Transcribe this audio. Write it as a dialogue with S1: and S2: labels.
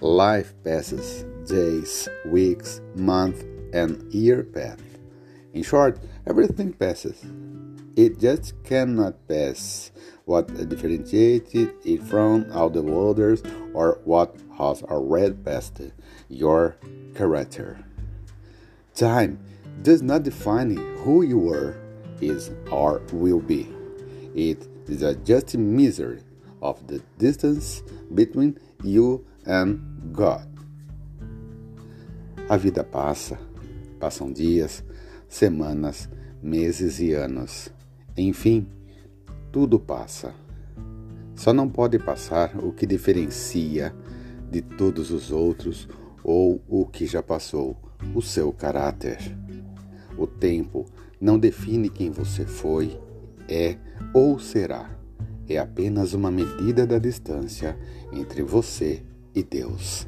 S1: Life passes, days, weeks, months, and year pass. In short, everything passes. It just cannot pass what differentiated it from all the others or what has already passed your character. Time does not define who you were, is, or will be. It is a just measure of the distance between you and God. A vida passa, passam dias, semanas, meses e anos. Enfim, tudo passa. Só não pode passar o que diferencia de todos os outros ou o que já passou, o seu caráter. O tempo não define quem você foi, é ou será. É apenas uma medida da distância entre você e Deus.